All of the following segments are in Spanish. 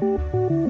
Música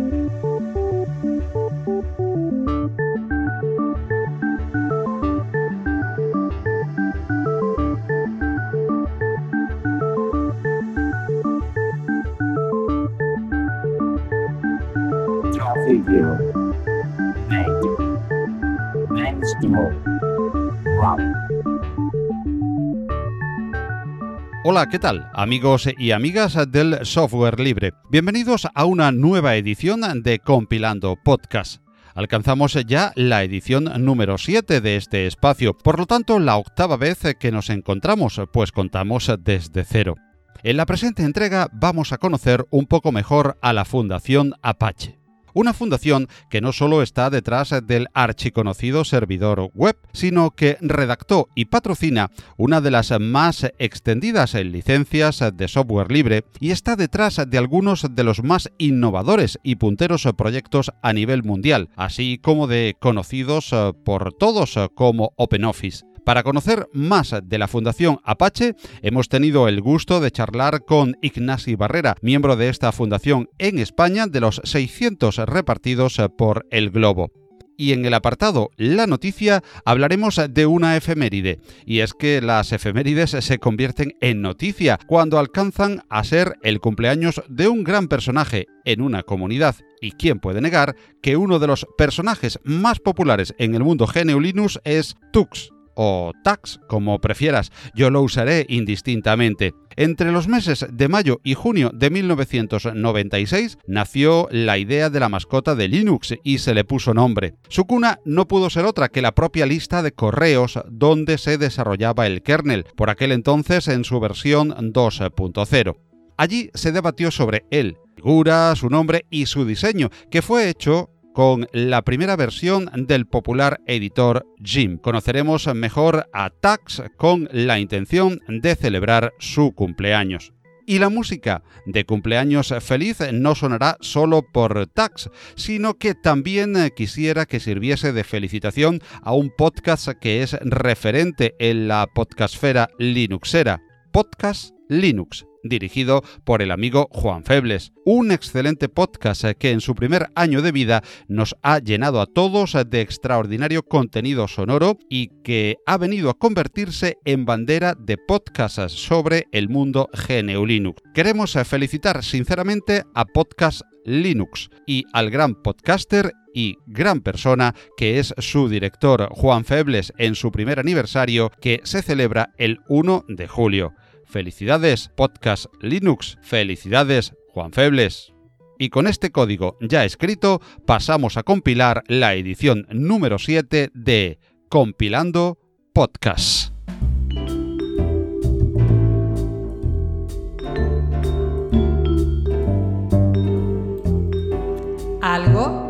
Hola, ¿qué tal? Amigos y amigas del software libre. Bienvenidos a una nueva edición de Compilando Podcast. Alcanzamos ya la edición número 7 de este espacio, por lo tanto la octava vez que nos encontramos, pues contamos desde cero. En la presente entrega vamos a conocer un poco mejor a la Fundación Apache una fundación que no solo está detrás del archiconocido servidor web, sino que redactó y patrocina una de las más extendidas licencias de software libre y está detrás de algunos de los más innovadores y punteros proyectos a nivel mundial, así como de conocidos por todos como OpenOffice. Para conocer más de la Fundación Apache, hemos tenido el gusto de charlar con Ignasi Barrera, miembro de esta fundación en España de los 600 repartidos por el globo. Y en el apartado La noticia hablaremos de una efeméride, y es que las efemérides se convierten en noticia cuando alcanzan a ser el cumpleaños de un gran personaje en una comunidad. ¿Y quién puede negar que uno de los personajes más populares en el mundo GNU es Tux? O tax, como prefieras, yo lo usaré indistintamente. Entre los meses de mayo y junio de 1996 nació la idea de la mascota de Linux y se le puso nombre. Su cuna no pudo ser otra que la propia lista de correos donde se desarrollaba el kernel, por aquel entonces en su versión 2.0. Allí se debatió sobre él, figura, su nombre y su diseño, que fue hecho con la primera versión del popular editor Jim. Conoceremos mejor a Tax con la intención de celebrar su cumpleaños. Y la música de cumpleaños feliz no sonará solo por Tax, sino que también quisiera que sirviese de felicitación a un podcast que es referente en la podcastfera linuxera, Podcast Linux dirigido por el amigo Juan Febles. Un excelente podcast que en su primer año de vida nos ha llenado a todos de extraordinario contenido sonoro y que ha venido a convertirse en bandera de podcasts sobre el mundo GNU Linux. Queremos felicitar sinceramente a Podcast Linux y al gran podcaster y gran persona que es su director Juan Febles en su primer aniversario que se celebra el 1 de julio. Felicidades Podcast Linux. Felicidades Juan Febles. Y con este código ya escrito pasamos a compilar la edición número 7 de Compilando Podcast. Algo.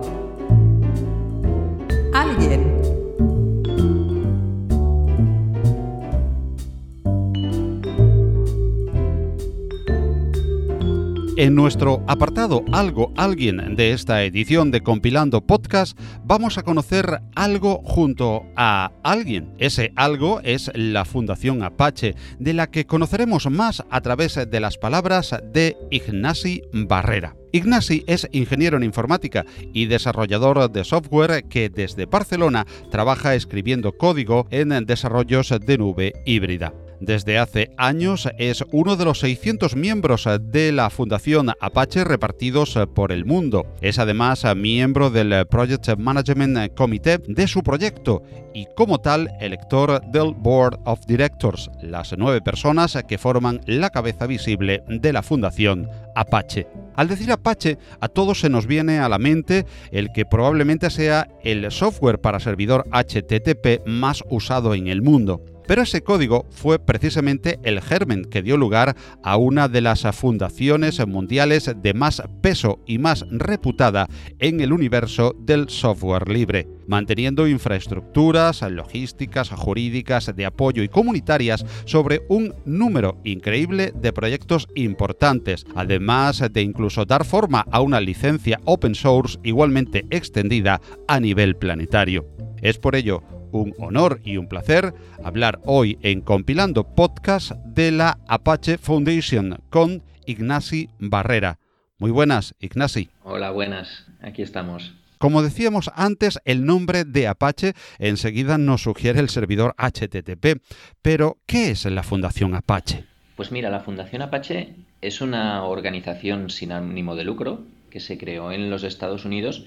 En nuestro apartado Algo Alguien de esta edición de Compilando Podcast vamos a conocer algo junto a alguien. Ese algo es la Fundación Apache, de la que conoceremos más a través de las palabras de Ignasi Barrera. Ignasi es ingeniero en informática y desarrollador de software que desde Barcelona trabaja escribiendo código en desarrollos de nube híbrida. Desde hace años es uno de los 600 miembros de la Fundación Apache repartidos por el mundo. Es además miembro del Project Management Committee de su proyecto y como tal elector del Board of Directors, las nueve personas que forman la cabeza visible de la Fundación Apache. Al decir Apache, a todos se nos viene a la mente el que probablemente sea el software para servidor HTTP más usado en el mundo. Pero ese código fue precisamente el germen que dio lugar a una de las fundaciones mundiales de más peso y más reputada en el universo del software libre, manteniendo infraestructuras logísticas, jurídicas, de apoyo y comunitarias sobre un número increíble de proyectos importantes, además de incluso dar forma a una licencia open source igualmente extendida a nivel planetario. Es por ello un honor y un placer hablar hoy en Compilando Podcast de la Apache Foundation con Ignasi Barrera. Muy buenas, Ignasi. Hola, buenas. Aquí estamos. Como decíamos antes, el nombre de Apache enseguida nos sugiere el servidor HTTP. Pero, ¿qué es la Fundación Apache? Pues mira, la Fundación Apache es una organización sin ánimo de lucro que se creó en los Estados Unidos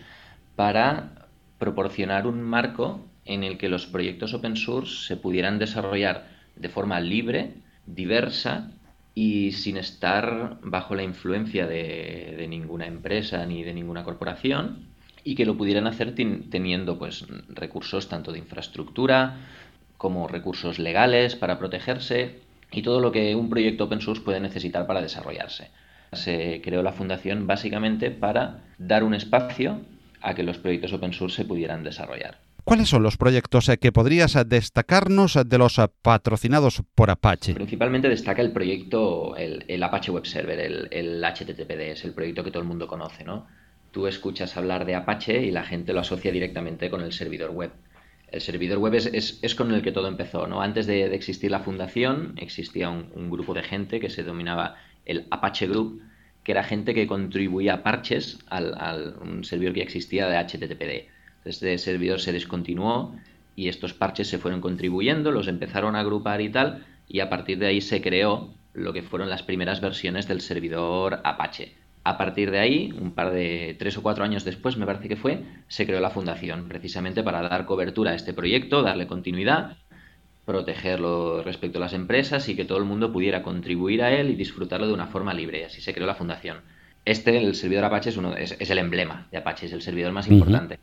para proporcionar un marco en el que los proyectos open source se pudieran desarrollar de forma libre, diversa y sin estar bajo la influencia de, ninguna empresa ni de ninguna corporación y que lo pudieran hacer teniendo pues recursos tanto de infraestructura como recursos legales para protegerse y todo lo que un proyecto open source puede necesitar para desarrollarse. Se creó la fundación básicamente para dar un espacio a que los proyectos open source se pudieran desarrollar. ¿Cuáles son los proyectos eh, que podrías destacarnos de los patrocinados por Apache? Principalmente destaca el proyecto, el, Apache Web Server, el, el HTTPD, es el proyecto que todo el mundo conoce, ¿no? tú escuchas hablar de Apache y la gente lo asocia directamente con el servidor web. El servidor web es, con el que todo empezó, ¿no? Antes de, existir la fundación, existía un, grupo de gente que se denominaba el Apache Group, que era gente que contribuía parches al, un servidor que existía de HTTPD. Este servidor se descontinuó y estos parches se fueron contribuyendo, los empezaron a agrupar y tal, y a partir de ahí se creó lo que fueron las primeras versiones del servidor Apache a partir de ahí, un par de tres o cuatro años después, me parece que fue, se creó la fundación, precisamente para dar cobertura a este proyecto, darle continuidad, protegerlo respecto a las empresas y que todo el mundo pudiera contribuir a él y disfrutarlo de una forma libre. Así se creó la fundación. Este, el servidor Apache, es, uno, es, el emblema de Apache, es el servidor más importante.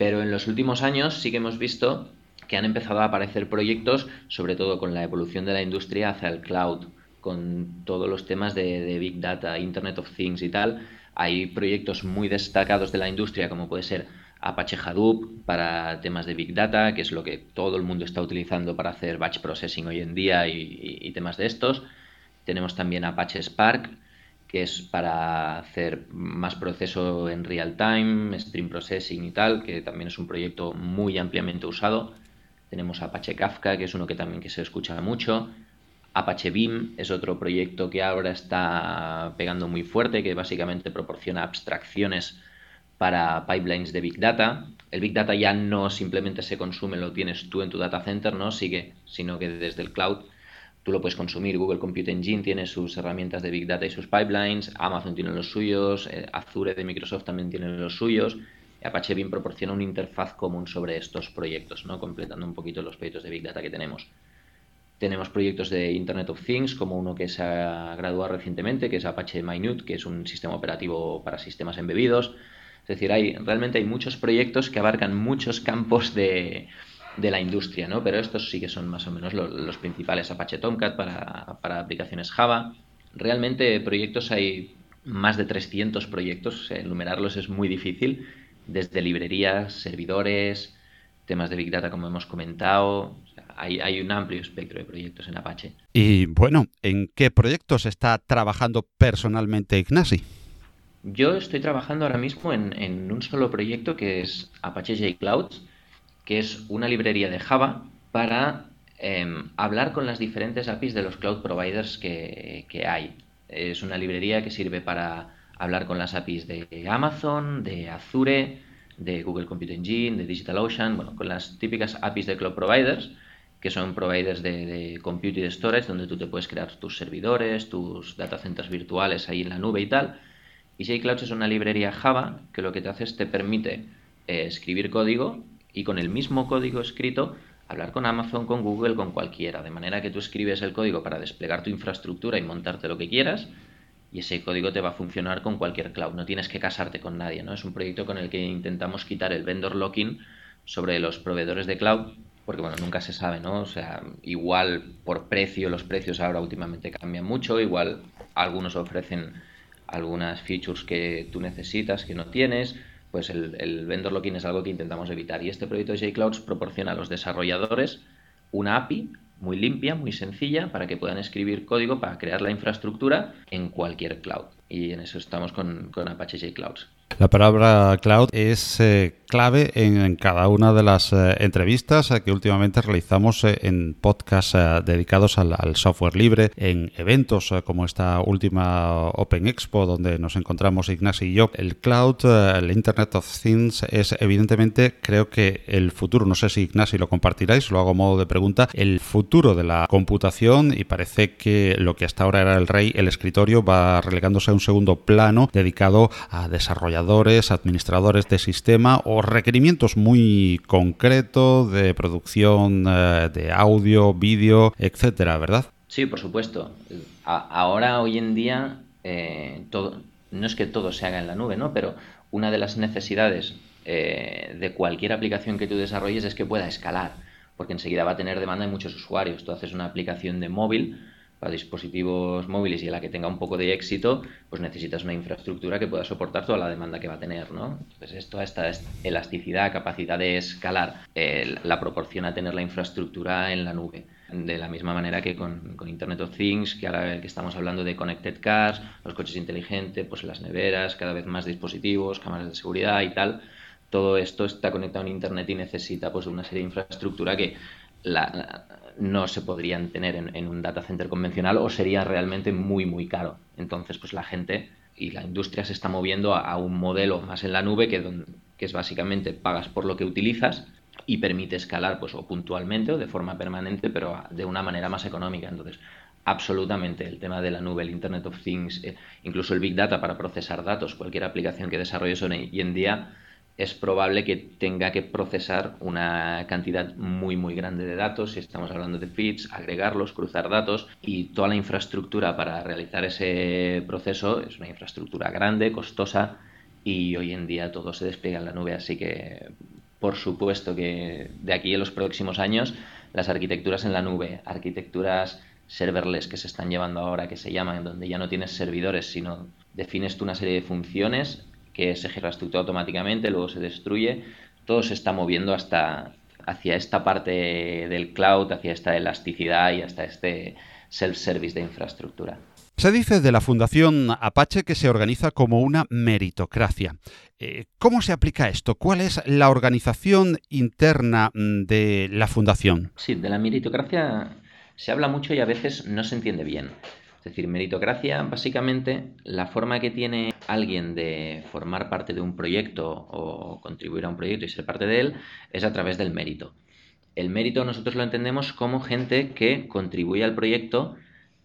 Pero en los últimos años sí que hemos visto que han empezado a aparecer proyectos, sobre todo con la evolución de la industria hacia el cloud con todos los temas de, Big Data, Internet of Things y tal. Hay proyectos muy destacados de la industria, como puede ser Apache Hadoop para temas de Big Data, que es lo que todo el mundo está utilizando para hacer batch processing hoy en día y, temas de estos. Tenemos también Apache Spark, que es para hacer más proceso en real time, stream processing y tal, que también es un proyecto muy ampliamente usado. Tenemos Apache Kafka, que es uno que también que se escucha mucho. Apache Beam es otro proyecto que ahora está pegando muy fuerte, que básicamente proporciona abstracciones para pipelines de Big Data. El Big Data ya no simplemente se consume, lo tienes tú en tu data center, ¿no? Sigue, sino que desde el cloud tú lo puedes consumir. Google Compute Engine tiene sus herramientas de Big Data y sus pipelines, Amazon tiene los suyos, eh, Azure de Microsoft también tiene los suyos. Apache Beam proporciona una interfaz común sobre estos proyectos, ¿no? completando un poquito los proyectos de Big Data que tenemos. Tenemos proyectos de Internet of Things, como uno que se ha graduado recientemente, que es Apache Minute, que es un sistema operativo para sistemas embebidos. Es decir, hay, realmente hay muchos proyectos que abarcan muchos campos de, la industria, ¿no? Pero estos sí que son más o menos los, principales. Apache Tomcat para, para, aplicaciones Java. Realmente proyectos hay más de 300 proyectos, enumerarlos es muy difícil, desde librerías, servidores, temas de Big Data como hemos comentado, hay, un amplio espectro de proyectos en Apache. Y bueno, ¿en qué proyectos está trabajando personalmente Ignasi? Yo estoy trabajando ahora mismo en, un solo proyecto que es Apache JClouds, que es una librería de Java para em, hablar con las diferentes APIs de los cloud providers que, que, hay. Es una librería que sirve para hablar con las APIs de Amazon, de Azure, de Google Compute Engine, de DigitalOcean, bueno, con las típicas APIs de cloud providers que son providers de, de, compute y de storage, donde tú te puedes crear tus servidores, tus data centers virtuales ahí en la nube y tal. Y JClouds es una librería Java que lo que te hace es te permite eh, escribir código y con el mismo código escrito hablar con Amazon, con Google, con cualquiera. De manera que tú escribes el código para desplegar tu infraestructura y montarte lo que quieras y ese código te va a funcionar con cualquier cloud. No tienes que casarte con nadie. ¿no? Es un proyecto con el que intentamos quitar el vendor locking sobre los proveedores de cloud porque bueno, nunca se sabe, ¿no? O sea, igual por precio, los precios ahora últimamente cambian mucho, igual algunos ofrecen algunas features que tú necesitas, que no tienes, pues el, vendor locking es algo que intentamos evitar. Y este proyecto de JClouds proporciona a los desarrolladores una API muy limpia, muy sencilla, para que puedan escribir código para crear la infraestructura en cualquier cloud. Y en eso estamos con, con Apache JClouds. La palabra cloud es eh, clave en, cada una de las eh, entrevistas eh, que últimamente realizamos en podcasts dedicados al, software libre, en eventos como esta última Open Expo donde nos encontramos Ignacio y yo. El cloud, el Internet of Things es evidentemente creo que el futuro, no sé si Ignacio lo compartiráis, lo hago a modo de pregunta, el futuro de la computación y parece que lo que hasta ahora era el rey, el escritorio, va relegándose a un segundo plano dedicado a desarrolladores, administradores de sistema o requerimientos muy concretos de producción eh, de audio, vídeo, etcétera, ¿verdad? Sí, por supuesto. ahora, hoy en día, eh, todo, no es que todo se haga en la nube, ¿no? Pero una de las necesidades eh, de cualquier aplicación que tú desarrolles es que pueda escalar, porque enseguida va a tener demanda de muchos usuarios. Tú haces una aplicación de móvil para dispositivos móviles y en la que tenga un poco de éxito, pues necesitas una infraestructura que pueda soportar toda la demanda que va a tener, ¿no? Entonces, esto, esta elasticidad, capacidad de escalar, eh, la proporciona tener la infraestructura en la nube. De la misma manera que con, Internet of Things, que ahora que estamos hablando de Connected Cars, los coches inteligentes, pues las neveras, cada vez más dispositivos, cámaras de seguridad y tal, todo esto está conectado en Internet y necesita pues una serie de infraestructura que la, no se podrían tener en, un data center convencional o sería realmente muy, muy caro. Entonces, pues la gente y la industria se está moviendo a, un modelo más en la nube que, es básicamente pagas por lo que utilizas y permite escalar pues o puntualmente o de forma permanente, pero de una manera más económica. Entonces, absolutamente el tema de la nube, el Internet of Things, eh, incluso el Big Data para procesar datos, cualquier aplicación que desarrolles hoy en día es probable que tenga que procesar una cantidad muy muy grande de datos, si estamos hablando de feeds, agregarlos, cruzar datos y toda la infraestructura para realizar ese proceso es una infraestructura grande, costosa y hoy en día todo se despliega en la nube, así que por supuesto que de aquí en los próximos años las arquitecturas en la nube, arquitecturas serverless que se están llevando ahora, que se llaman, donde ya no tienes servidores, sino defines tú una serie de funciones que se estructura automáticamente, luego se destruye, todo se está moviendo hasta hacia esta parte del cloud, hacia esta elasticidad y hasta este self-service de infraestructura. Se dice de la Fundación Apache que se organiza como una meritocracia. Eh, ¿Cómo se aplica esto? ¿Cuál es la organización interna mm, de la Fundación? Sí, de la meritocracia se habla mucho y a veces no se entiende bien. Es decir, meritocracia, básicamente, la forma que tiene alguien de formar parte de un proyecto o contribuir a un proyecto y ser parte de él es a través del mérito. El mérito nosotros lo entendemos como gente que contribuye al proyecto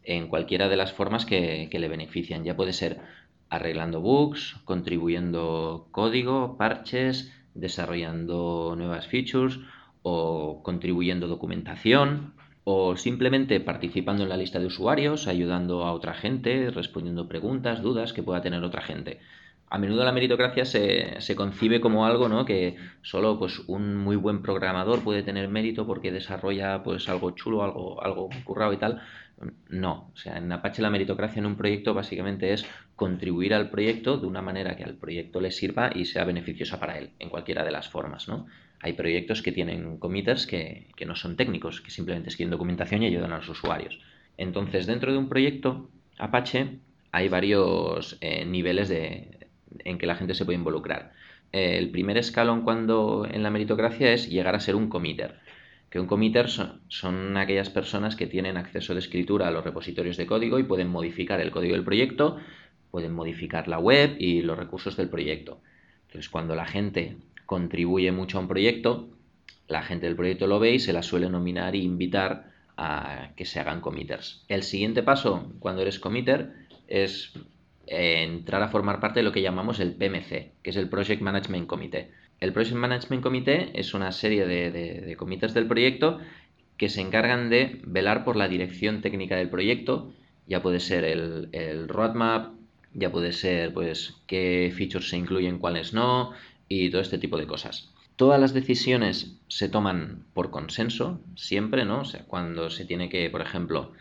en cualquiera de las formas que, que le benefician. Ya puede ser arreglando bugs, contribuyendo código, parches, desarrollando nuevas features o contribuyendo documentación o simplemente participando en la lista de usuarios, ayudando a otra gente, respondiendo preguntas, dudas que pueda tener otra gente. A menudo la meritocracia se, se concibe como algo ¿no? que solo pues, un muy buen programador puede tener mérito porque desarrolla pues, algo chulo, algo, algo currado y tal. No, o sea, en Apache la meritocracia en un proyecto básicamente es contribuir al proyecto de una manera que al proyecto le sirva y sea beneficiosa para él, en cualquiera de las formas, ¿no? Hay proyectos que tienen committers que, no son técnicos, que simplemente escriben documentación y ayudan a los usuarios. Entonces, dentro de un proyecto Apache hay varios eh, niveles de, en que la gente se puede involucrar. el primer escalón cuando en la meritocracia es llegar a ser un committer. Que un committer son, son, aquellas personas que tienen acceso de escritura a los repositorios de código y pueden modificar el código del proyecto, pueden modificar la web y los recursos del proyecto. Entonces, cuando la gente contribuye mucho a un proyecto, la gente del proyecto lo ve y se la suele nominar e invitar a que se hagan committers. El siguiente paso, cuando eres committer, es eh, entrar a formar parte de lo que llamamos el PMC, que es el Project Management Committee. El Project Management Committee es una serie de, de, committers del proyecto que se encargan de velar por la dirección técnica del proyecto, ya puede ser el, el roadmap, ya puede ser pues qué features se incluyen, cuáles no, y todo este tipo de cosas. Todas las decisiones se toman por consenso, siempre, ¿no? O sea, cuando se tiene que, por ejemplo,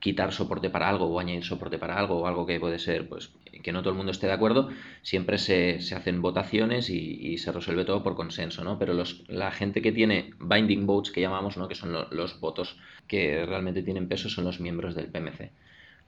quitar soporte para algo o añadir soporte para algo o algo que puede ser, pues, que no todo el mundo esté de acuerdo, siempre se, hacen votaciones y, se resuelve todo por consenso, ¿no? Pero los, la gente que tiene binding votes, que llamamos, ¿no? Que son los votos que realmente tienen peso, son los miembros del PMC.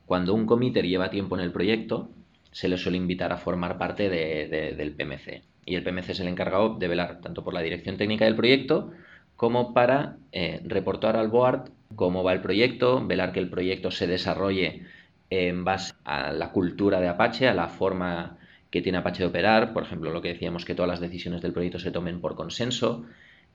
Cuando un committer lleva tiempo en el proyecto, se les suele invitar a formar parte del PMC. Y el PMC es el encargado de velar tanto por la dirección técnica del proyecto como para eh, reportar al board cómo va el proyecto, velar que el proyecto se desarrolle en base a la cultura de Apache, a la forma que tiene Apache de operar, por ejemplo, lo que decíamos, que todas las decisiones del proyecto se tomen por consenso,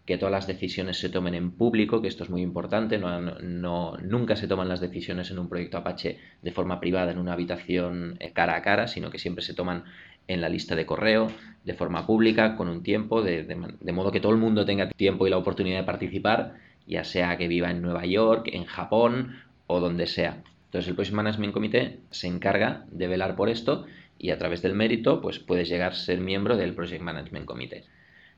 que todas las decisiones se tomen en público, que esto es muy importante, no, nunca se toman las decisiones en un proyecto Apache de forma privada en una habitación eh, cara a cara, sino que siempre se toman en la lista de correo, de forma pública, con un tiempo, de, modo que todo el mundo tenga tiempo y la oportunidad de participar, ya sea que viva en Nueva York, en Japón o donde sea. Entonces el Project Management Committee se encarga de velar por esto y a través del mérito pues puedes llegar a ser miembro del Project Management Committee.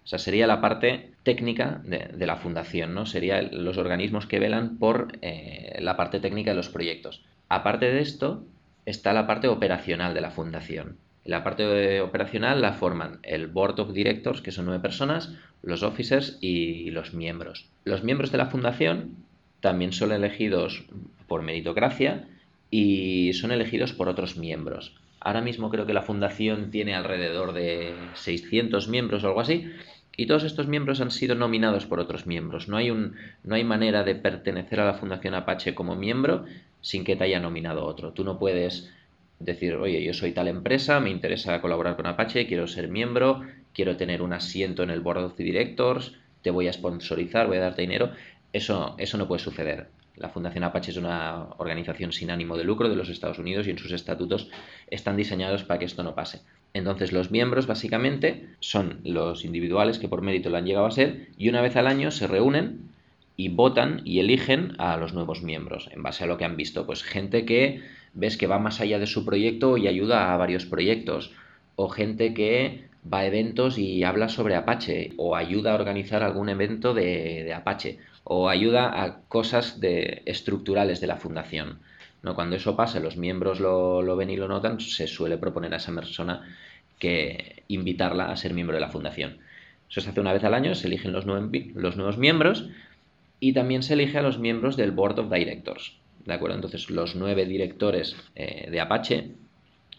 O sea, sería la parte técnica de, la fundación, ¿no? Serían los organismos que velan por eh, la parte técnica de los proyectos. Aparte de esto, está la parte operacional de la fundación. La parte operacional la forman el Board of Directors, que son nueve personas, los officers y los miembros. Los miembros de la fundación también son elegidos por meritocracia y son elegidos por otros miembros. Ahora mismo creo que la fundación tiene alrededor de 600 miembros o algo así. Y todos estos miembros han sido nominados por otros miembros. No hay, un, no hay manera de pertenecer a la Fundación Apache como miembro sin que te haya nominado otro. Tú no puedes decir, oye, yo soy tal empresa, me interesa colaborar con Apache, quiero ser miembro, quiero tener un asiento en el Board of Directors, te voy a sponsorizar, voy a darte dinero. Eso, eso no puede suceder. La Fundación Apache es una organización sin ánimo de lucro de los Estados Unidos y en sus estatutos están diseñados para que esto no pase. Entonces los miembros básicamente son los individuales que por mérito lo han llegado a ser y una vez al año se reúnen y votan y eligen a los nuevos miembros en base a lo que han visto. Pues gente que ves que va más allá de su proyecto y ayuda a varios proyectos o gente que va a eventos y habla sobre Apache o ayuda a organizar algún evento de, Apache o ayuda a cosas de, estructurales de la fundación. ¿no? Cuando eso pasa, los miembros lo, lo, ven y lo notan, se suele proponer a esa persona que invitarla a ser miembro de la fundación. Eso se hace una vez al año, se eligen los, los nuevos miembros y también se elige a los miembros del Board of Directors. ¿De acuerdo? Entonces, los nueve directores eh, de Apache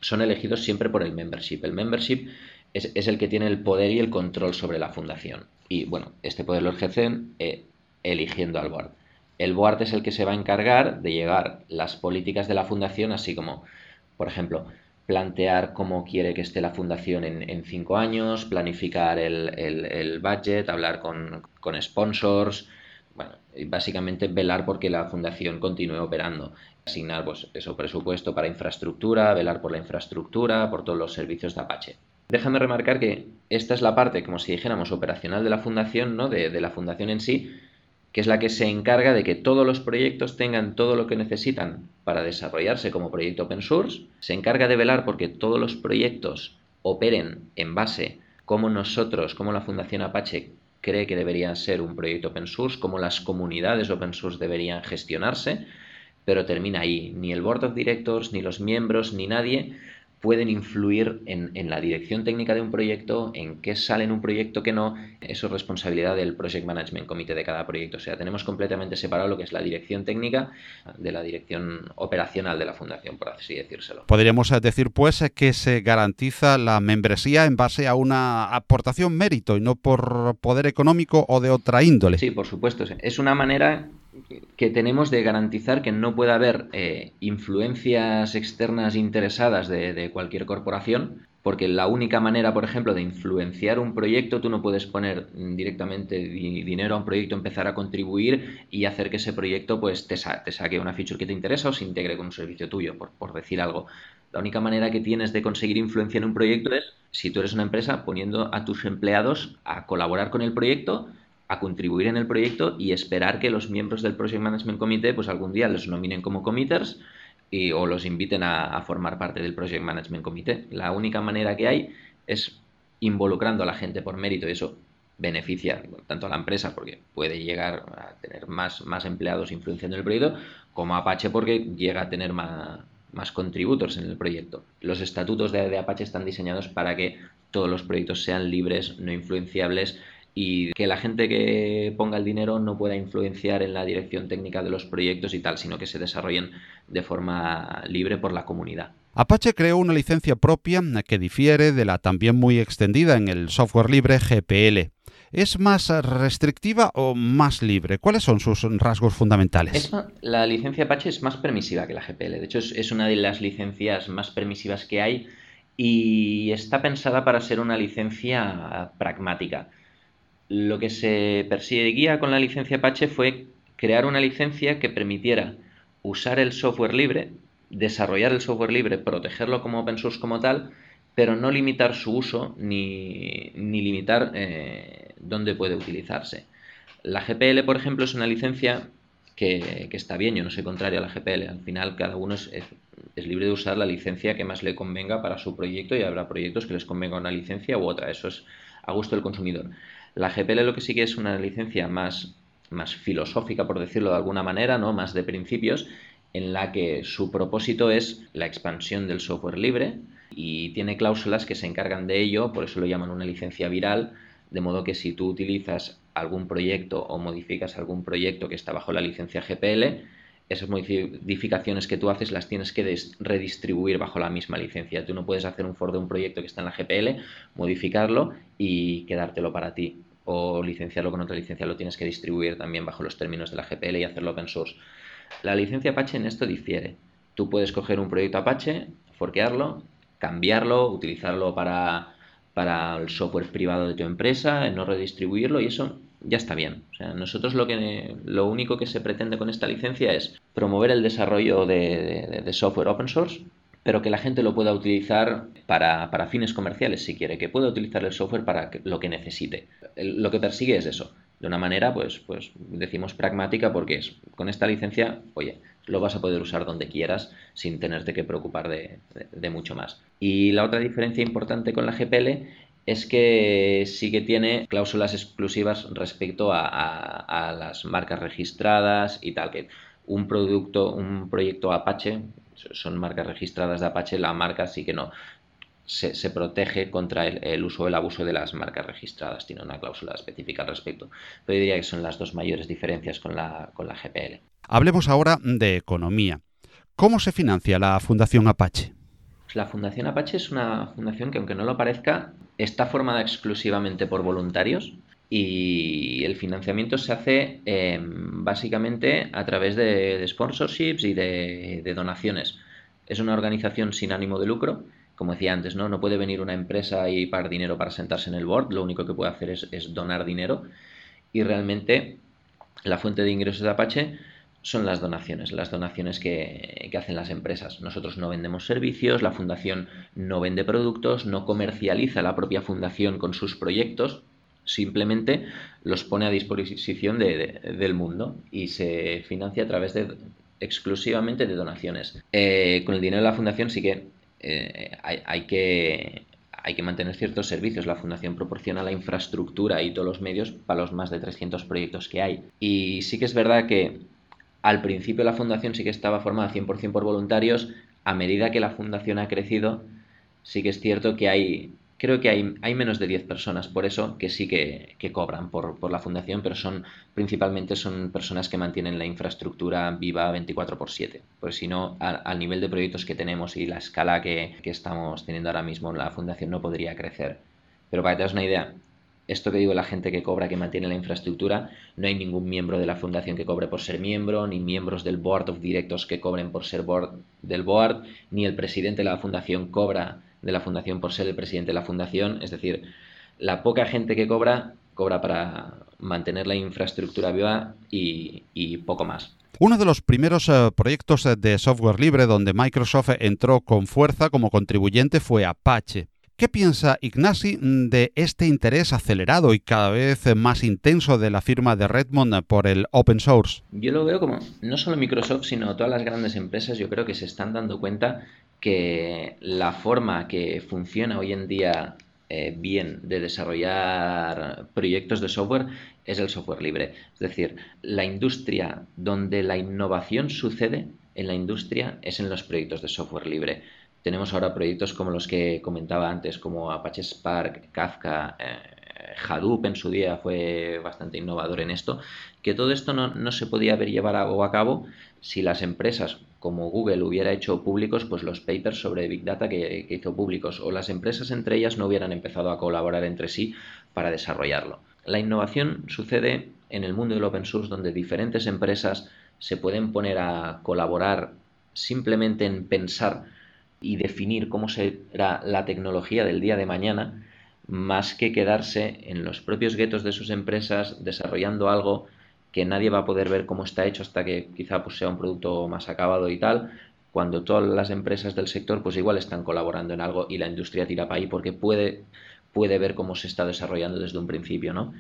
son elegidos siempre por el membership. El membership es, el que tiene el poder y el control sobre la fundación. Y bueno, este poder lo ejercen eh, eligiendo al board. El board es el que se va a encargar de llevar las políticas de la fundación, así como, por ejemplo, plantear cómo quiere que esté la fundación en, cinco años, planificar el, budget, hablar con, con, sponsors, bueno, básicamente velar porque la fundación continúe operando. Asignar pues, eso, presupuesto para infraestructura, velar por la infraestructura, por todos los servicios de Apache. Déjame remarcar que esta es la parte, como si dijéramos, operacional de la fundación, ¿no? de, la fundación en sí, que es la que se encarga de que todos los proyectos tengan todo lo que necesitan para desarrollarse como proyecto open source, se encarga de velar porque todos los proyectos operen en base como nosotros, como la Fundación Apache cree que debería ser un proyecto open source, como las comunidades open source deberían gestionarse, pero termina ahí. Ni el board of directors, ni los miembros, ni nadie pueden influir en, la dirección técnica de un proyecto, en qué sale en un proyecto, que no. Eso es responsabilidad del Project Management Committee de cada proyecto. O sea, tenemos completamente separado lo que es la dirección técnica de la dirección operacional de la fundación, por así decírselo. Podríamos decir, pues, que se garantiza la membresía en base a una aportación mérito y no por poder económico o de otra índole. Sí, por supuesto. Es una manera que tenemos de garantizar que no pueda haber eh, influencias externas interesadas de, cualquier corporación, porque la única manera, por ejemplo, de influenciar un proyecto, tú no puedes poner directamente dinero a un proyecto, empezar a contribuir y hacer que ese proyecto pues, te, saque una feature que te interesa o se integre con un servicio tuyo, por decir algo. La única manera que tienes de conseguir influencia en un proyecto es, si tú eres una empresa, poniendo a tus empleados a colaborar con el proyecto a contribuir en el proyecto y esperar que los miembros del Project Management Committee pues algún día los nominen como committers y, o los inviten a, formar parte del Project Management Committee. La única manera que hay es involucrando a la gente por mérito y eso beneficia tanto a la empresa porque puede llegar a tener más, más empleados influenciando el proyecto como a Apache porque llega a tener más, más contributors en el proyecto. Los estatutos de, de Apache están diseñados para que todos los proyectos sean libres, no influenciables y que la gente que ponga el dinero no pueda influenciar en la dirección técnica de los proyectos y tal, sino que se desarrollen de forma libre por la comunidad. Apache creó una licencia propia que difiere de la también muy extendida en el software libre GPL. ¿Es más restrictiva o más libre? ¿Cuáles son sus rasgos fundamentales? la licencia Apache es más permisiva que la GPL. De hecho, es, una de las licencias más permisivas que hay y está pensada para ser una licencia pragmática. Lo que se perseguía con la licencia Apache fue crear una licencia que permitiera usar el software libre, desarrollar el software libre, protegerlo como open source como tal, pero no limitar su uso ni, limitar eh, dónde puede utilizarse. La GPL, por ejemplo, es una licencia que, está bien, yo no soy contrario a la GPL, al final cada uno es, libre de usar la licencia que más le convenga para su proyecto y habrá proyectos que les convenga una licencia u otra, eso es a gusto del consumidor. La GPL lo que sí es una licencia más, más filosófica, por decirlo de alguna manera, ¿no? más de principios, en la que su propósito es la expansión del software libre y tiene cláusulas que se encargan de ello, por eso lo llaman una licencia viral, de modo que si tú utilizas algún proyecto o modificas algún proyecto que está bajo la licencia GPL, esas modificaciones que tú haces las tienes que redistribuir bajo la misma licencia. Tú no puedes hacer un for de un proyecto que está en la GPL, modificarlo y quedártelo para ti. O licenciarlo con otra licencia, lo tienes que distribuir también bajo los términos de la GPL y hacerlo open source. La licencia Apache en esto difiere. Tú puedes coger un proyecto Apache, forquearlo, cambiarlo, utilizarlo para para el software privado de tu empresa, no redistribuirlo y eso ya está bien. O sea, nosotros lo, que, lo único que se pretende con esta licencia es promover el desarrollo de, software open source, pero que la gente lo pueda utilizar para, fines comerciales si quiere, que pueda utilizar el software para lo que necesite. lo que persigue es eso, de una manera, pues, pues decimos pragmática porque es, con esta licencia, oye, lo vas a poder usar donde quieras sin tenerte que preocupar de, mucho más. Y la otra diferencia importante con la GPL es que sí que tiene cláusulas exclusivas respecto a, las marcas registradas y tal, que un producto, un proyecto Apache, son marcas registradas de Apache, la marca sí que no, se, protege contra el, uso o el abuso de las marcas registradas. Tiene una cláusula específica al respecto. Pero yo diría que son las dos mayores diferencias con la, con la GPL. Hablemos ahora de economía. ¿Cómo se financia la Fundación Apache? Pues la Fundación Apache es una fundación que, aunque no lo parezca, está formada exclusivamente por voluntarios y el financiamiento se hace em, básicamente a través de, sponsorships y de, donaciones. Es una organización sin ánimo de lucro como decía antes, ¿no? No puede venir una empresa y pagar dinero para sentarse en el board, lo único que puede hacer es, donar dinero y realmente la fuente de ingresos de Apache son las donaciones, las donaciones que, hacen las empresas. Nosotros no vendemos servicios, la fundación no vende productos, no comercializa la propia fundación con sus proyectos, simplemente los pone a disposición del mundo y se financia a través de exclusivamente de donaciones. Eh, con el dinero de la fundación sí que eh, hay, que, hay que mantener ciertos servicios. La Fundación proporciona la infraestructura y todos los medios para los más de 300 proyectos que hay. Y sí que es verdad que al principio la Fundación sí que estaba formada 100% por voluntarios. A medida que la Fundación ha crecido, sí que es cierto que hay creo que hay, hay, menos de 10 personas por eso que sí que, cobran por, la fundación, pero son principalmente son personas que mantienen la infraestructura viva 24 por 7. Pues si no, al nivel de proyectos que tenemos y la escala que, estamos teniendo ahora mismo, la fundación no podría crecer. Pero para que te das una idea, esto que digo, la gente que cobra, que mantiene la infraestructura, no hay ningún miembro de la fundación que cobre por ser miembro, ni miembros del board of directors que cobren por ser board del board, ni el presidente de la fundación cobra de la fundación por ser el presidente de la fundación. Es decir, la poca gente que cobra, cobra para mantener la infraestructura viva y, poco más. Uno de los primeros eh, proyectos eh, de software libre donde Microsoft entró con fuerza como contribuyente fue Apache. ¿Qué piensa Ignasi de este interés acelerado y cada vez más intenso de la firma de Redmond por el open source? Yo lo veo como no solo Microsoft, sino todas las grandes empresas, yo creo que se están dando cuenta que la forma que funciona hoy en día eh, bien de desarrollar proyectos de software es el software libre. Es decir, la industria donde la innovación sucede en la industria es en los proyectos de software libre. Tenemos ahora proyectos como los que comentaba antes, como Apache Spark, Kafka, eh, Hadoop en su día fue bastante innovador en esto, que todo esto no, se podía haber llevado a cabo si las empresas como Google hubiera hecho públicos pues los papers sobre Big Data que, que hizo públicos o las empresas entre ellas no hubieran empezado a colaborar entre sí para desarrollarlo. La innovación sucede en el mundo del open source donde diferentes empresas se pueden poner a colaborar simplemente en pensar y definir cómo será la tecnología del día de mañana, más que quedarse en los propios guetos de sus empresas desarrollando algo que nadie va a poder ver cómo está hecho hasta que quizá pues, sea un producto más acabado y tal, cuando todas las empresas del sector pues igual están colaborando en algo y la industria tira para ahí porque puede, puede ver cómo se está desarrollando desde un principio, ¿no?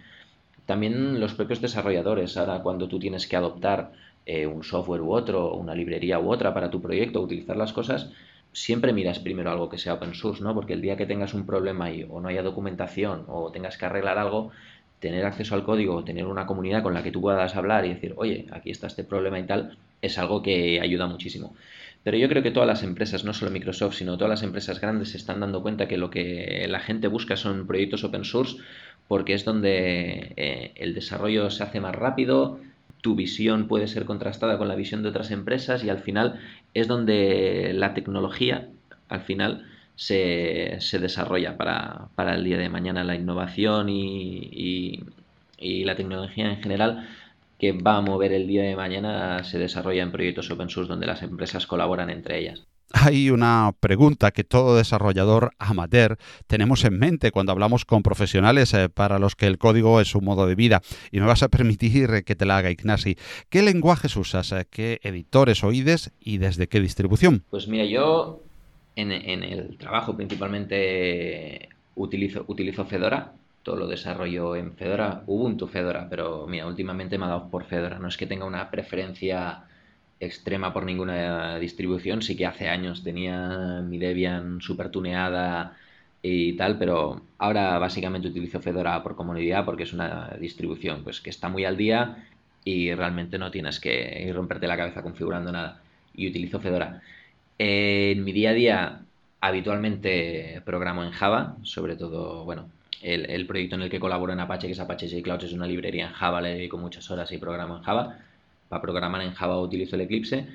También los propios desarrolladores, ahora cuando tú tienes que adoptar eh, un software u otro, una librería u otra para tu proyecto, utilizar las cosas, siempre miras primero algo que sea open source, ¿no? Porque el día que tengas un problema ahí o no haya documentación o tengas que arreglar algo, tener acceso al código, tener una comunidad con la que tú puedas hablar y decir, oye, aquí está este problema y tal, es algo que ayuda muchísimo. Pero yo creo que todas las empresas, no solo Microsoft, sino todas las empresas grandes se están dando cuenta que lo que la gente busca son proyectos open source porque es donde eh, el desarrollo se hace más rápido, tu visión puede ser contrastada con la visión de otras empresas y al final es donde la tecnología, al final, se, se desarrolla para, para, el día de mañana, la innovación y, y, la tecnología en general que va a mover el día de mañana se desarrolla en proyectos open source donde las empresas colaboran entre ellas. Hay una pregunta que todo desarrollador amateur tenemos en mente cuando hablamos con profesionales eh, para los que el código es un modo de vida. Y me vas a permitir que te la haga, Ignasi. ¿Qué lenguajes usas? Eh, ¿Qué editores oídes y desde qué distribución? Pues mira, yo en, el trabajo principalmente utilizo, utilizo Fedora. Todo lo desarrollo en Fedora, Ubuntu Fedora, pero mira, últimamente me ha dado por Fedora. No es que tenga una preferencia extrema por ninguna distribución. Sí que hace años tenía mi Debian super tuneada y tal, pero ahora básicamente utilizo Fedora por comunidad porque es una distribución pues que está muy al día y realmente no tienes que romperte la cabeza configurando nada. Y utilizo Fedora. En mi día a día habitualmente programo en Java, sobre todo, bueno, el, el proyecto en el que colaboro en Apache, que es Apache JCloud, es una librería en Java, le dedico muchas horas y programo en Java para programar en Java utilizo el Eclipse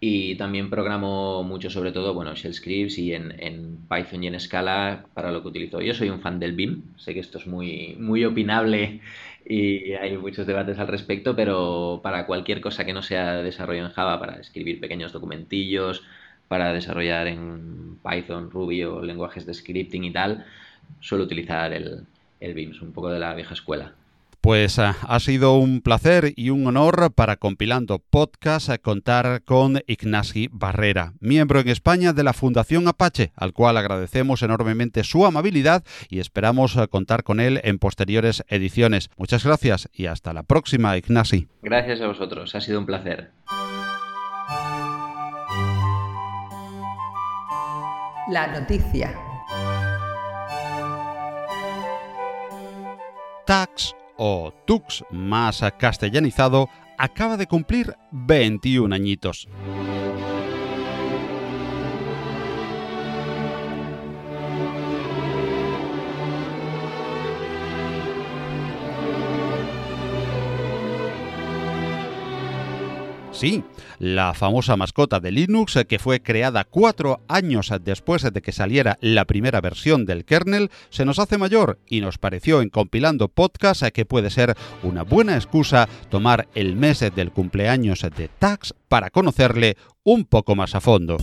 y también programo mucho sobre todo, bueno, shell scripts y en, Python y en Scala para lo que utilizo. Yo soy un fan del BIM, sé que esto es muy, muy opinable y hay muchos debates al respecto, pero para cualquier cosa que no sea desarrollo en Java, para escribir pequeños documentillos, para desarrollar en Python, Ruby o lenguajes de scripting y tal, suelo utilizar el, el BIM, es un poco de la vieja escuela. Pues eh, ha sido un placer y un honor para Compilando Podcast eh, contar con Ignasi Barrera, miembro en España de la Fundación Apache, al cual agradecemos enormemente su amabilidad y esperamos eh, contar con él en posteriores ediciones. Muchas gracias y hasta la próxima, Ignasi. Gracias a vosotros, ha sido un placer. La noticia. Tax o Tux más castellanizado, acaba de cumplir 21 añitos. Sí, la famosa mascota de Linux eh, que fue creada cuatro años después de que saliera la primera versión del kernel, se nos hace mayor y nos pareció en compilando podcast eh, que puede ser una buena excusa tomar el mes del cumpleaños de Tax para conocerle un poco más a fondo.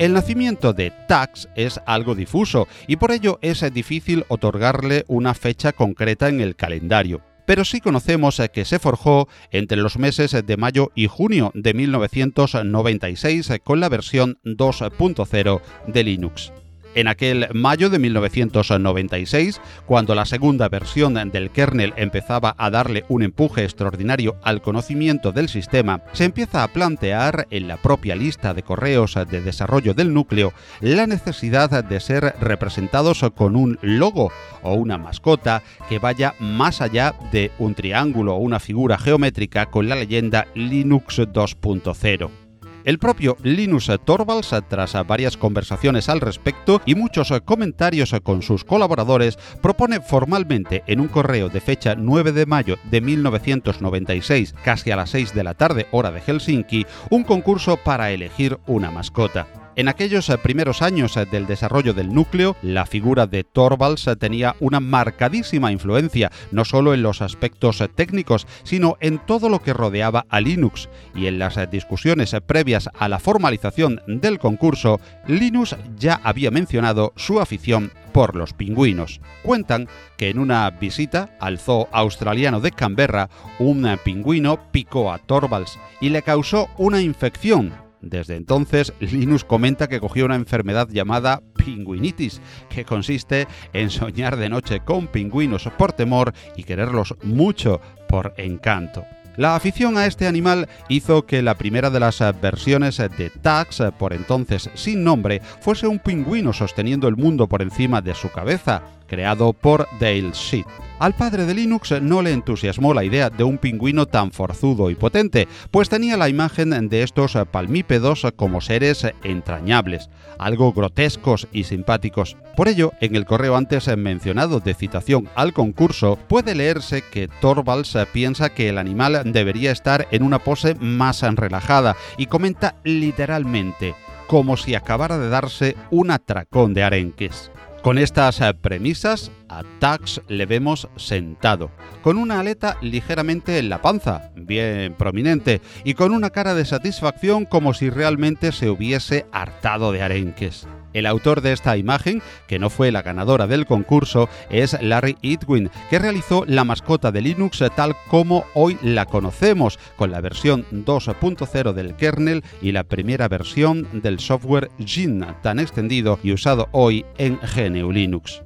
El nacimiento de Tax es algo difuso y por ello es difícil otorgarle una fecha concreta en el calendario pero sí conocemos que se forjó entre los meses de mayo y junio de 1996 con la versión 2.0 de Linux. En aquel mayo de 1996, cuando la segunda versión del kernel empezaba a darle un empuje extraordinario al conocimiento del sistema, se empieza a plantear en la propia lista de correos de desarrollo del núcleo la necesidad de ser representados con un logo o una mascota que vaya más allá de un triángulo o una figura geométrica con la leyenda Linux 2.0. El propio Linus Torvalds, tras varias conversaciones al respecto y muchos comentarios con sus colaboradores, propone formalmente en un correo de fecha 9 de mayo de 1996, casi a las 6 de la tarde hora de Helsinki, un concurso para elegir una mascota. En aquellos eh, primeros años eh, del desarrollo del núcleo, la figura de Torvalds eh, tenía una marcadísima influencia, no solo en los aspectos técnicos, sino en todo lo que rodeaba a Linux. Y en las discusiones previas a la formalización del concurso, Linus ya había mencionado su afición por los pingüinos. Cuentan que en una visita al zoo australiano de Canberra, un pingüino picó a Torvalds y le causó una infección desde entonces, Linus comenta que cogió una enfermedad llamada pingüinitis, que consiste en soñar de noche con pingüinos por temor y quererlos mucho por encanto. La afición a este animal hizo que la primera de las versiones de Tax, por entonces sin nombre, fuese un pingüino sosteniendo el mundo por encima de su cabeza, creado por Dale Sheet. Al padre de Linux no le entusiasmó la idea de un pingüino tan forzudo y potente, pues tenía la imagen de estos palmípedos como seres entrañables, algo grotescos y simpáticos. Por ello, en el correo antes mencionado de citación al concurso, puede leerse que Torvalds piensa que el animal debería estar en una pose más relajada y comenta literalmente, como si acabara de darse un atracón de arenques. Con estas eh, premisas, a Tax le vemos sentado, con una aleta ligeramente en la panza, bien prominente, y con una cara de satisfacción como si realmente se hubiese hartado de arenques. El autor de esta imagen, que no fue la ganadora del concurso, es Larry Itwin, que realizó la mascota de Linux tal como hoy la conocemos, con la versión 2.0 del kernel y la primera versión del software Gin, tan extendido y usado hoy en GNU Linux.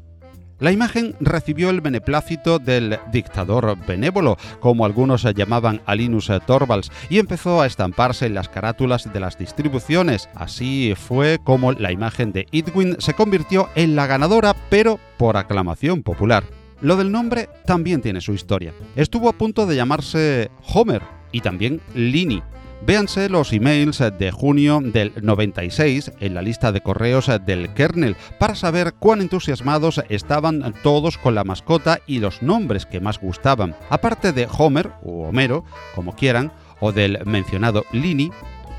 La imagen recibió el beneplácito del dictador benévolo, como algunos llamaban a Linus Torvalds, y empezó a estamparse en las carátulas de las distribuciones. Así fue como la imagen de Edwin se convirtió en la ganadora, pero por aclamación popular. Lo del nombre también tiene su historia. Estuvo a punto de llamarse Homer y también Lini, Véanse los emails de junio del 96 en la lista de correos del kernel para saber cuán entusiasmados estaban todos con la mascota y los nombres que más gustaban. Aparte de Homer, o Homero, como quieran, o del mencionado Lini,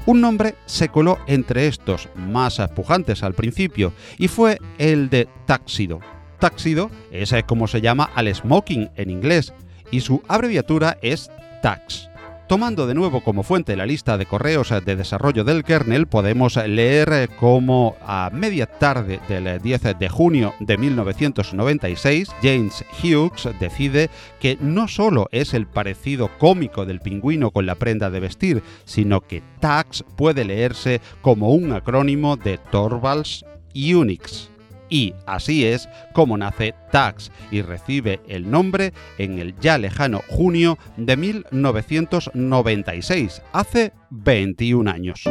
un nombre se coló entre estos, más pujantes al principio, y fue el de Táxido. Táxido es como se llama al smoking en inglés, y su abreviatura es TAX. Tomando de nuevo como fuente la lista de correos de desarrollo del kernel, podemos leer cómo a media tarde del 10 de junio de 1996, James Hughes decide que no solo es el parecido cómico del pingüino con la prenda de vestir, sino que TAX puede leerse como un acrónimo de Torvalds Unix y así es como nace Tax y recibe el nombre en el ya lejano junio de 1996, hace 21 años.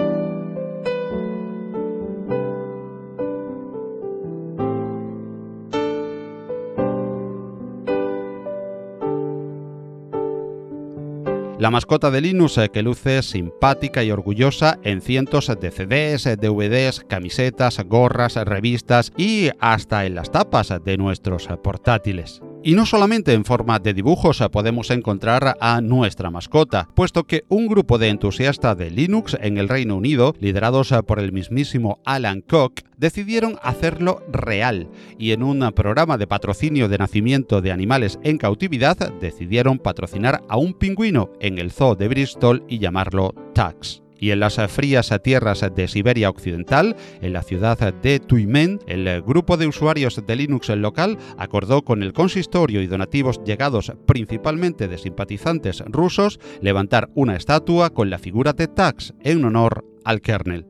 La mascota de Linux eh, que luce simpática y orgullosa en cientos de CDs, DVDs, camisetas, gorras, revistas y hasta en las tapas de nuestros portátiles. Y no solamente en forma de dibujos podemos encontrar a nuestra mascota, puesto que un grupo de entusiastas de Linux en el Reino Unido, liderados por el mismísimo Alan Cook, decidieron hacerlo real. Y en un programa de patrocinio de nacimiento de animales en cautividad decidieron patrocinar a un pingüino en el zoo de Bristol y llamarlo Tax y en las frías tierras de Siberia Occidental, en la ciudad de Tuimen, el grupo de usuarios de Linux local acordó con el consistorio y donativos llegados principalmente de simpatizantes rusos levantar una estatua con la figura de Tax en honor al kernel.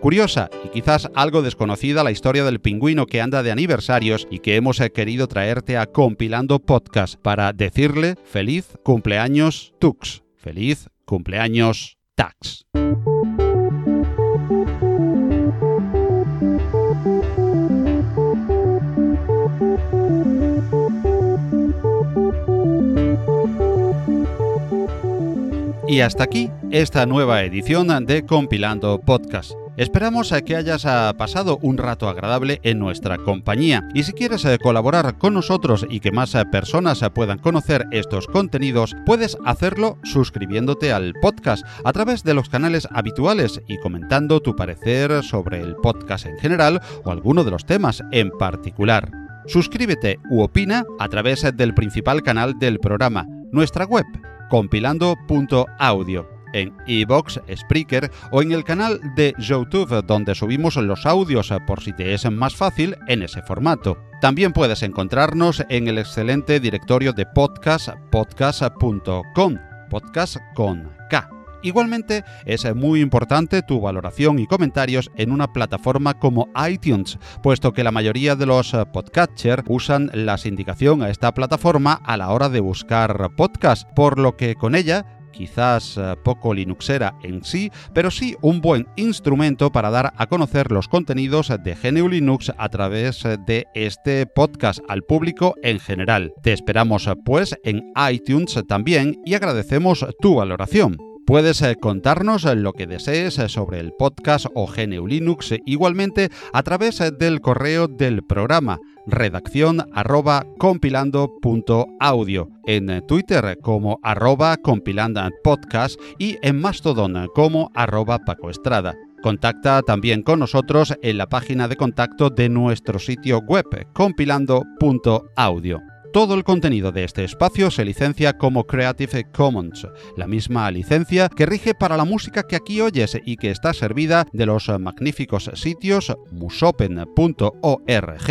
Curiosa y quizás algo desconocida la historia del pingüino que anda de aniversarios y que hemos querido traerte a Compilando Podcast para decirle feliz cumpleaños Tux. Feliz cumpleaños Y hasta aquí esta nueva edición de Compilando Podcast. Esperamos a que hayas ah, pasado un rato agradable en nuestra compañía y si quieres eh, colaborar con nosotros y que más eh, personas eh, puedan conocer estos contenidos, puedes hacerlo suscribiéndote al podcast a través de los canales habituales y comentando tu parecer sobre el podcast en general o alguno de los temas en particular. Suscríbete u opina a través del principal canal del programa, nuestra web compilando.audio en iBox, Spreaker o en el canal de YouTube donde subimos los audios por si te es más fácil en ese formato. También puedes encontrarnos en el excelente directorio de podcast podcast.com, podcast con K. Igualmente, es muy importante tu valoración y comentarios en una plataforma como iTunes, puesto que la mayoría de los podcatchers usan la sindicación a esta plataforma a la hora de buscar podcast, por lo que con ella quizás eh, poco linuxera en sí, pero sí un buen instrumento para dar a conocer los contenidos de GNU Linux a través de este podcast al público en general. Te esperamos pues en iTunes también y agradecemos tu valoración. Puedes eh, contarnos eh, lo que desees eh, sobre el podcast o GNU Linux igualmente a través del correo del programa redacción arroba compilando.audio, en Twitter como arroba podcast y en Mastodon como arroba pacoestrada. Contacta también con nosotros en la página de contacto de nuestro sitio web compilando.audio. Todo el contenido de este espacio se licencia como Creative Commons, la misma licencia que rige para la música que aquí oyes y que está servida de los magníficos sitios musopen.org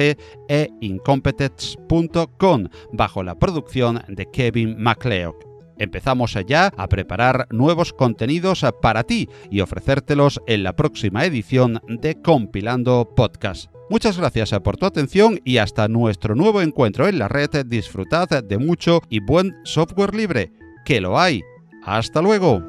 e incompetence.com bajo la producción de Kevin MacLeod. Empezamos ya a preparar nuevos contenidos para ti y ofrecértelos en la próxima edición de Compilando Podcast. Muchas gracias por tu atención y hasta nuestro nuevo encuentro en la red. Disfrutad de mucho y buen software libre, que lo hay. Hasta luego.